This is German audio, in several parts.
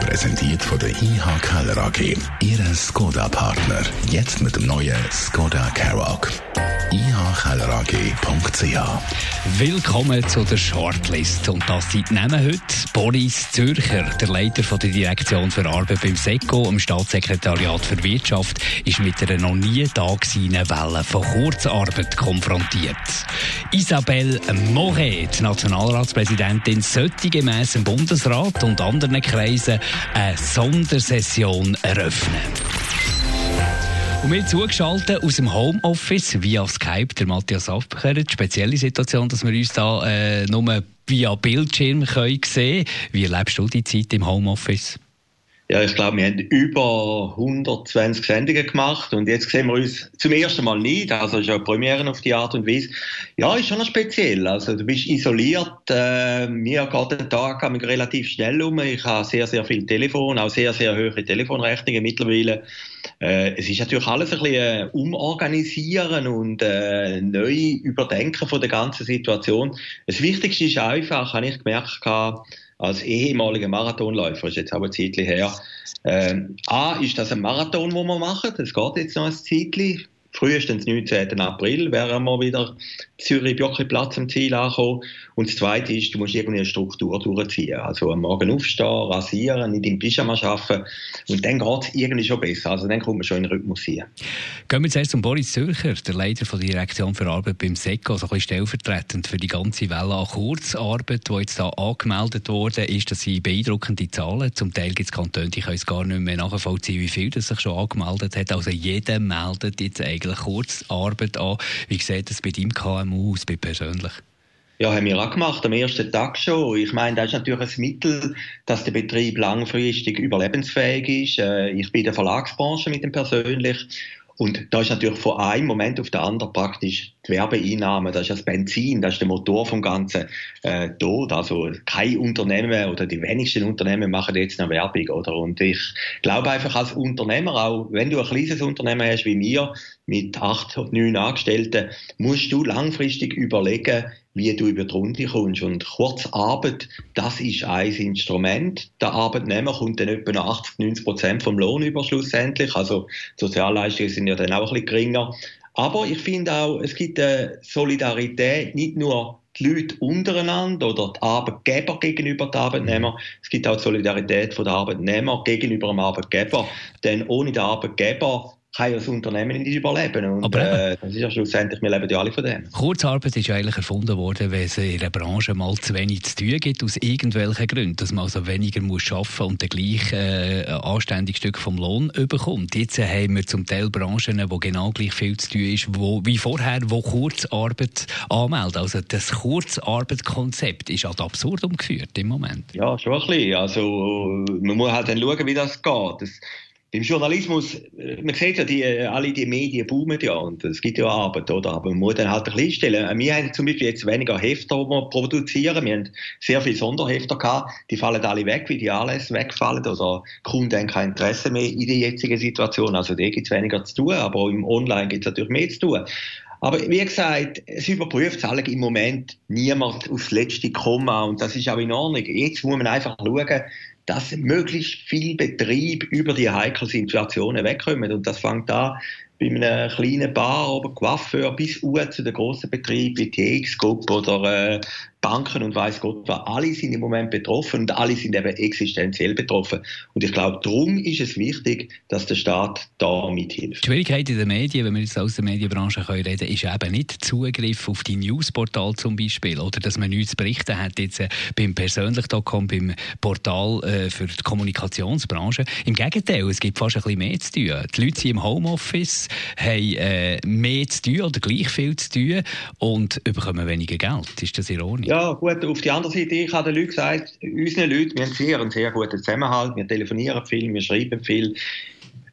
Präsentiert von der IH Keller AG. Ihre Skoda-Partner. Jetzt mit dem neuen Skoda Karoq ihkellerag.ch. Willkommen zu der Shortlist. Und das sind Namen heute Boris Zürcher, der Leiter von der Direktion für Arbeit beim SECO, im Staatssekretariat für Wirtschaft, ist mit einer noch nie dagewesenen Welle von Kurzarbeit konfrontiert. Isabelle Moret, Nationalratspräsidentin, sollte gemäss dem Bundesrat und anderen Kreisen eine Sondersession eröffnen. Und wir zugeschaltet aus dem Homeoffice via Skype, der Matthias Afbecher. Spezielle Situation, dass wir uns da äh, nur via Bildschirm können sehen können. Wie erlebst du die Zeit im Homeoffice? Ja, ich glaube, wir haben über 120 Sendungen gemacht und jetzt sehen wir uns zum ersten Mal nicht. Also ist ja Premiere auf die Art und Weise. Ja, ist schon speziell. Also du bist isoliert. Äh, mir geht der Tag relativ schnell um. Ich habe sehr, sehr viel Telefon, auch sehr, sehr hohe Telefonrechnungen mittlerweile. Äh, es ist natürlich alles ein bisschen äh, umorganisieren und äh, neu überdenken von der ganzen Situation. Das Wichtigste ist einfach, habe ich gemerkt, als ehemaliger Marathonläufer, ist jetzt aber ein Zeitchen her. Ähm, A, ist das ein Marathon, wo wir machen, das geht jetzt noch ein Zeitchen. Frühestens 19. April wären wir wieder Zürich-Björkli-Platz am Ziel angekommen. Und das Zweite ist, du musst irgendwie eine Struktur durchziehen. Also am Morgen aufstehen, rasieren, nicht im Pyjama arbeiten. Und dann geht es irgendwie schon besser. Also dann kommt man schon in den Rhythmus hier. Gehen wir zuerst zum Boris Zürcher, der Leiter von der Direktion für Arbeit beim SECO, also ein stellvertretend für die ganze Welle an Kurzarbeit, die jetzt da angemeldet wurde, ist, dass sie beeindruckende Zahlen. Zum Teil gibt es Kantone, die können es gar nicht mehr nachvollziehen, wie viel das sich schon angemeldet hat. Also jeder meldet jetzt eigentlich Kurzarbeit an. Wie sieht das bei deinem KMU aus, bei persönlich? Ja, haben wir auch gemacht, am ersten Tag schon. Ich meine, das ist natürlich ein Mittel, dass der Betrieb langfristig überlebensfähig ist. Äh, ich bin in der Verlagsbranche mit dem persönlich und da ist natürlich von einem Moment auf den anderen praktisch die Werbeeinnahme, das ist das Benzin, das ist der Motor vom Ganzen äh, tot. Also kein Unternehmen oder die wenigsten Unternehmen machen jetzt eine Werbung, oder? Und ich glaube einfach als Unternehmer, auch wenn du ein kleines Unternehmen hast wie mir, mit acht, neun Angestellten, musst du langfristig überlegen, wie du über die Runde kommst. Und Kurzarbeit, das ist ein Instrument. Der Arbeitnehmer kommt dann etwa 80, 90 Prozent vom Lohn über schlussendlich. Also Sozialleistungen sind ja dann auch ein bisschen geringer. Aber ich finde auch, es gibt eine Solidarität, nicht nur die Leute untereinander oder die Arbeitgeber gegenüber den Arbeitnehmern. Es gibt auch die Solidarität von der Arbeitnehmer gegenüber dem Arbeitgeber. Denn ohne den Arbeitgeber kann ja das Unternehmen nicht überleben. Und Aber äh, das ist ja schlussendlich, wir leben ja alle von dem. Kurzarbeit ist ja eigentlich erfunden worden, weil es in der Branche mal zu wenig zu tun gibt, aus irgendwelchen Gründen. Dass man also weniger muss arbeiten und dann gleich äh, anständiges Stück vom Lohn bekommt. Jetzt haben wir zum Teil Branchen, wo genau gleich viel zu tun ist, wo, wie vorher, wo Kurzarbeit anmelden. Also das Kurzarbeitkonzept ist ad absurdum geführt im Moment. Ja, schon ein bisschen. Also man muss halt dann schauen, wie das geht. Das im Journalismus, äh, man sieht ja, die, äh, alle die Medien boomen ja und es gibt ja Arbeit, oder? Aber man muss dann halt ein bisschen stellen. Wir haben zum Beispiel jetzt weniger Hefter, die wir produzieren. Wir haben sehr viele Sonderhefter gehabt. Die fallen alle weg, wie die Anlässe wegfallen oder Kunden haben kein Interesse mehr in der jetzigen Situation. Also da gibt es weniger zu tun, aber im Online gibt es natürlich mehr zu tun. Aber wie gesagt, es überprüft alle im Moment niemand aufs letzte Komma und das ist auch in Ordnung. Jetzt muss man einfach schauen, dass möglichst viel Betrieb über die heiklen Situationen wegkommen. Und das fängt an bei einem kleinen Bar oder Coiffeur bis zu den grossen Betrieben wie die TX-Gruppe oder äh, Banken und weiß Gott was, alle sind im Moment betroffen und alle sind eben existenziell betroffen. Und ich glaube, darum ist es wichtig, dass der Staat da mithilft. Die Schwierigkeit in den Medien, wenn wir jetzt aus der Medienbranche können reden ist eben nicht Zugriff auf die Newsportal zum Beispiel oder dass man nichts zu berichten hat jetzt äh, beim persönlich.com, beim Portal äh, für die Kommunikationsbranche. Im Gegenteil, es gibt fast ein bisschen mehr zu tun. Die Leute sind im Homeoffice, haben äh, mehr zu tun oder gleich viel zu tun und bekommen weniger Geld. Ist das ironisch? Ja, gut, auf die andere Seite, ich habe den Leuten gesagt, unseren Leuten, wir haben sehr, einen sehr guten Zusammenhalt, wir telefonieren viel, wir schreiben viel.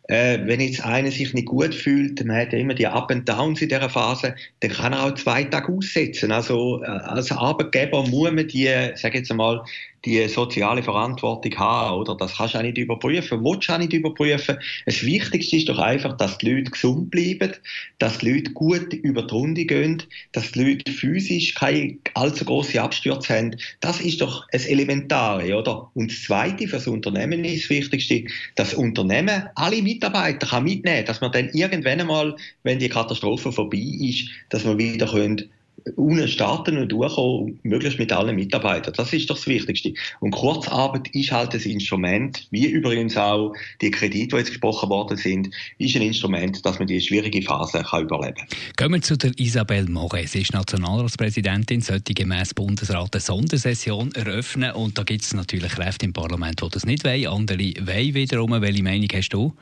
äh, wenn jetzt einer sich nicht gut fühlt, man hat ja immer die Up and Downs in dieser Phase, dann kann er auch zwei Tage aussetzen. Also äh, als Arbeitgeber muss man die, sag jetzt einmal, die soziale Verantwortung haben, oder? Das kannst du auch nicht überprüfen, willst du auch nicht überprüfen. Das Wichtigste ist doch einfach, dass die Leute gesund bleiben, dass die Leute gut über die Runde gehen, dass die Leute physisch keine allzu grosse Abstürze haben. Das ist doch das Elementare, oder? Und das Zweite für das Unternehmen ist das Wichtigste, dass das Unternehmen alle Mitarbeiter kann mitnehmen, dass man dann irgendwann einmal, wenn die Katastrophe vorbei ist, dass man wieder können ohne starten und durchkommen, möglichst mit allen Mitarbeitern. Das ist doch das Wichtigste. Und Kurzarbeit ist halt ein Instrument, wie übrigens auch die Kredite, die jetzt gesprochen worden sind, ist ein Instrument, dass man die schwierige Phase kann überleben kann. Gehen wir zu der Isabelle Moret. Sie ist Nationalratspräsidentin, sollte gemäß Bundesrat eine Sondersession eröffnen. Und da gibt es natürlich Kräfte im Parlament, die das nicht wollen. Andere wollen wiederum. Welche Meinung hast du?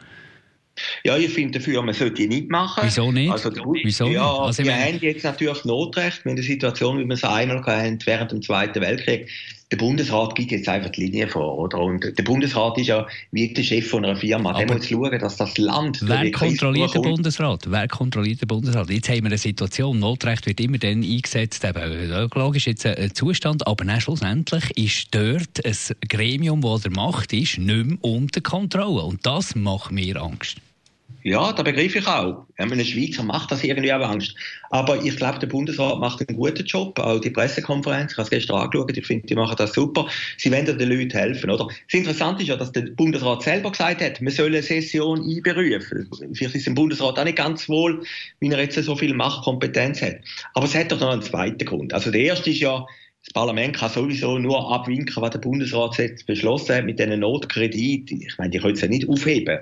Ja, ich finde dafür, man sollte die nicht machen. Wieso nicht? Also, Wieso ja, also wir haben jetzt natürlich Notrecht. Wir haben eine Situation, wie wir es einmal hatten während dem Zweiten Weltkrieg. Der Bundesrat gibt jetzt einfach die Linie vor, oder? Und der Bundesrat ist ja wie der Chef von einer Firma. Aber der muss schauen, dass das Land... Wer kontrolliert den Bundesrat? Wer kontrolliert den Bundesrat? Jetzt haben wir eine Situation, Notrecht wird immer dann eingesetzt, eben ökologisch jetzt ein Zustand, aber dann schlussendlich ist dort ein Gremium, das der Macht ist, nicht mehr unter Kontrolle. Und das macht mir Angst. Ja, da begreife ich auch. Ein Schweizer macht das irgendwie auch Angst. Aber ich glaube, der Bundesrat macht einen guten Job. Auch die Pressekonferenz, ich habe es gestern angeschaut, ich finde, die machen das super. Sie wollen den Leuten helfen, oder? Das Interessante ist ja, dass der Bundesrat selber gesagt hat, man soll eine Session einberufen. Vielleicht ist im Bundesrat auch nicht ganz wohl, wie er jetzt so viel Machtkompetenz hat. Aber es hat doch noch einen zweiten Grund. Also der erste ist ja, das Parlament kann sowieso nur abwinken, was der Bundesrat jetzt beschlossen hat mit diesen Notkrediten. Ich meine, die können es ja nicht aufheben.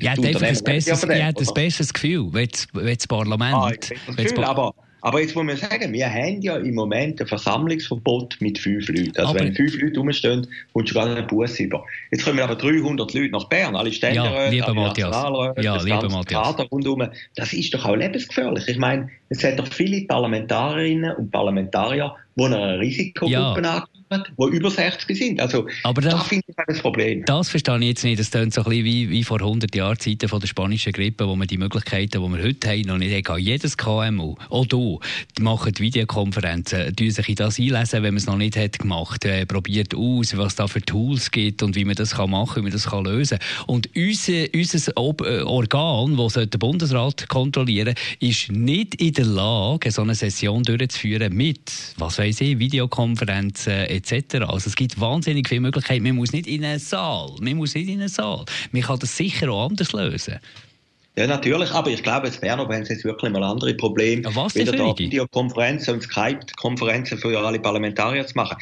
Ja, einfach ein besseres, ja, ein besseres Gefühl, wenn das Parlament... Ah, das Gefühl, aber aber jetzt muss man sagen, wir haben ja im Moment ein Versammlungsverbot mit fünf Leuten. Also aber wenn fünf Leute rumstehen, kommst du gar einen Bus über. Jetzt kommen aber 300 Leute nach Bern, alle Ständeräte, ja, alle Nationalräte, ja, das ganze Kader rundherum. Das ist doch auch lebensgefährlich. Ich meine, es hat doch viele Parlamentarierinnen und Parlamentarier, die einer Risikogruppe ja. Die über 60 sind. Also, Aber das, da finde ich ein Problem. Das verstehe ich jetzt nicht. Das klingt so ein bisschen wie, wie vor 100 Jahren Zeiten von der spanischen Grippe, wo man die Möglichkeiten, die wir heute haben, noch nicht haben. Jedes KMU, auch du, machen Videokonferenzen, tun sich in das einlesen, wenn man es noch nicht hat gemacht, äh, probiert aus, was da für Tools gibt und wie man das kann machen, wie man das kann lösen. Und unser, unser Ob äh, Organ, das der Bundesrat kontrollieren ist nicht in der Lage, so eine Session durchzuführen mit, was weiß ich, Videokonferenzen etc. Also es gibt wahnsinnig viele Möglichkeiten. Man muss nicht in einen Saal. Man muss nicht in einen Saal. Man kann das sicher auch anders lösen. Ja, natürlich, aber ich glaube, es wäre noch, wenn es jetzt wirklich mal andere Probleme, ja, was wieder da Videokonferenzen und Skype-Konferenzen für alle Parlamentarier zu machen.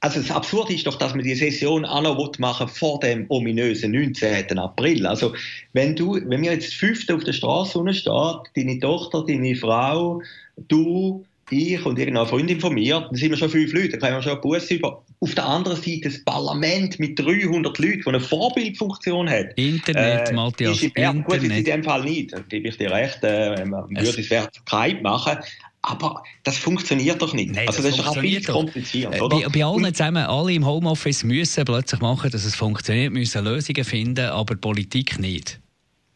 Also das Absurde ist doch, dass man die Session auch noch machen vor dem ominösen 19. April. Also wenn du, wenn wir jetzt fünfte auf der Straße steht, deine Tochter, deine Frau, du, ich und irgendeine Freundin von mir, dann sind wir schon fünf Leute, dann können wir schon einen Bus über. Auf der anderen Seite das Parlament mit 300 Leuten, das eine Vorbildfunktion hat. Internet, äh, Matthias, ist Internet. Gut, in dem Fall nicht, da gebe ich dir recht, äh, man würde es Skype machen, aber das funktioniert doch nicht. Nein, also das, das ist doch viel kompliziert, oder? Bei, bei allen zusammen, alle im Homeoffice müssen plötzlich machen, dass es funktioniert, müssen Lösungen finden, aber Politik nicht.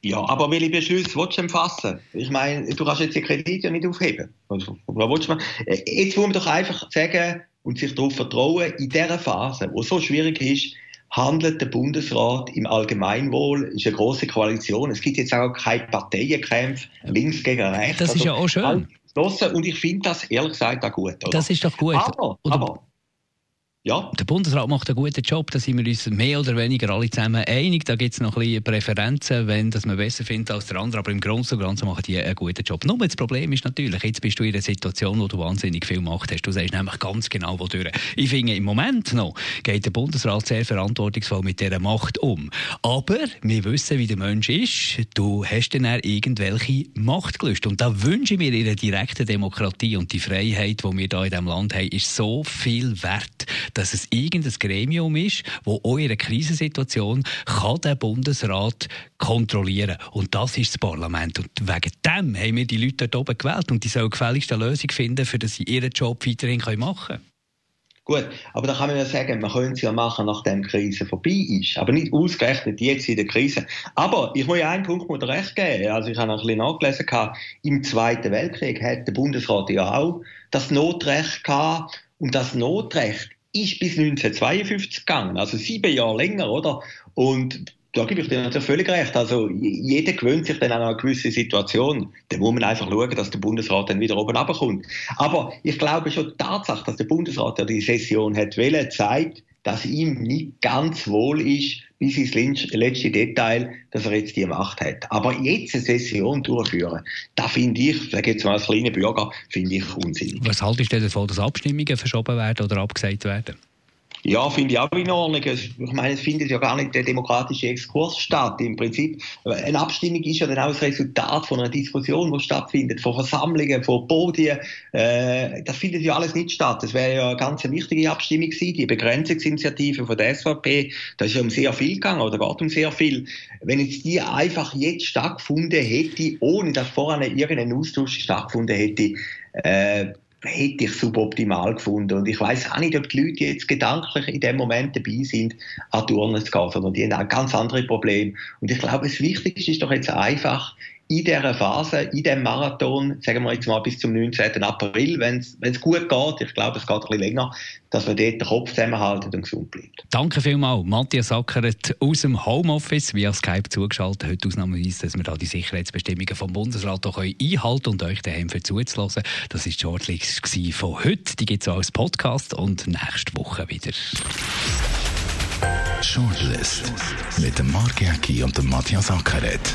Ja, aber welche Beschlüsse willst du denn fassen? Ich meine, du kannst jetzt die Kredite ja nicht aufheben. Also, was willst du äh, Jetzt muss man doch einfach sagen und sich darauf vertrauen, in dieser Phase, wo es so schwierig ist, handelt der Bundesrat im Allgemeinwohl, ist eine große Koalition. Es gibt jetzt auch keine Parteienkämpfe links gegen rechts. Das ist also, ja auch schön. Und ich finde das ehrlich gesagt auch gut. Oder? Das ist doch gut. Aber, aber ja. Der Bundesrat macht einen guten Job, da sind wir uns mehr oder weniger alle zusammen einig. Da gibt es noch ein bisschen Präferenzen, wenn das man besser findet als der andere, aber im Großen und Ganzen machen die einen guten Job. Nur das Problem ist natürlich, jetzt bist du in einer Situation, wo du wahnsinnig viel Macht hast. Du sagst nämlich ganz genau, wo durch. Ich finde, im Moment noch geht der Bundesrat sehr verantwortungsvoll mit dieser Macht um. Aber wir wissen, wie der Mensch ist. Du hast dann irgendwelche Machtgelüste. Und da wünsche ich mir in einer direkten Demokratie und die Freiheit, die wir hier in diesem Land haben, ist so viel wert dass es irgendein Gremium ist, wo einer Krisensituation kann der Bundesrat kontrollieren Und das ist das Parlament. Und wegen dem haben wir die Leute dort oben gewählt und die sollen gefälligst eine Lösung finden, für dass sie ihren Job weiterhin machen können. Gut, aber da kann man ja sagen, man könnte es ja machen, nachdem die Krise vorbei ist. Aber nicht ausgerechnet jetzt in der Krise. Aber ich muss ja einen Punkt muss recht geben. Also ich habe noch ein bisschen nachgelesen, im Zweiten Weltkrieg hat der Bundesrat ja auch das Notrecht gehabt. Und das Notrecht ist bis 1952 gegangen, also sieben Jahre länger, oder? Und da gebe ich dir natürlich völlig recht. Also, jeder gewöhnt sich dann an eine gewisse Situation. Da muss man einfach schauen, dass der Bundesrat dann wieder oben runterkommt. Aber ich glaube schon, die Tatsache, dass der Bundesrat ja die Session hat wählen, zeigt, dass ihm nicht ganz wohl ist, bis ins letzte Detail, dass er jetzt die Macht hat. Aber jetzt eine Session durchführen, da finde ich, sage jetzt mal als kleiner Bürger, finde ich unsinnig. Was haltest du davon, dass Abstimmungen verschoben werden oder abgesagt werden? Ja, finde ich auch in Ordnung. Ich meine, es findet ja gar nicht der demokratische Exkurs statt. Im Prinzip, eine Abstimmung ist ja dann auch das Resultat von einer Diskussion, die stattfindet, von Versammlungen, von Podien. Äh, das findet ja alles nicht statt. Das wäre ja eine ganz wichtige Abstimmung gewesen. Die Begrenzungsinitiative von der SVP, da ist ja um sehr viel gegangen, oder geht um sehr viel. Wenn jetzt die einfach jetzt stattgefunden hätte, ohne dass vorher irgendein Austausch stattgefunden hätte, äh, hätte ich suboptimal gefunden. Und ich weiß auch nicht, ob die Leute jetzt gedanklich in dem Moment dabei sind, an Turnen zu gehen, sondern die haben auch ganz andere Probleme. Und ich glaube, das Wichtigste ist doch jetzt einfach, in dieser Phase, in diesem Marathon, sagen wir jetzt mal bis zum 19. April, wenn es gut geht, ich glaube, es geht ein bisschen länger, dass man dort den Kopf zusammenhalten und gesund bleibt. Danke vielmals, Matthias Sackert aus dem Homeoffice via Skype zugeschaltet. Heute ausnahmsweise, dass wir da die Sicherheitsbestimmungen vom Bundesrat auch einhalten können und euch daheim für zuzulassen. Das war die Shortlist von heute. Die gibt es auch als Podcast und nächste Woche wieder. Shortlist mit dem Mark Jäcki und dem Matthias Ackeret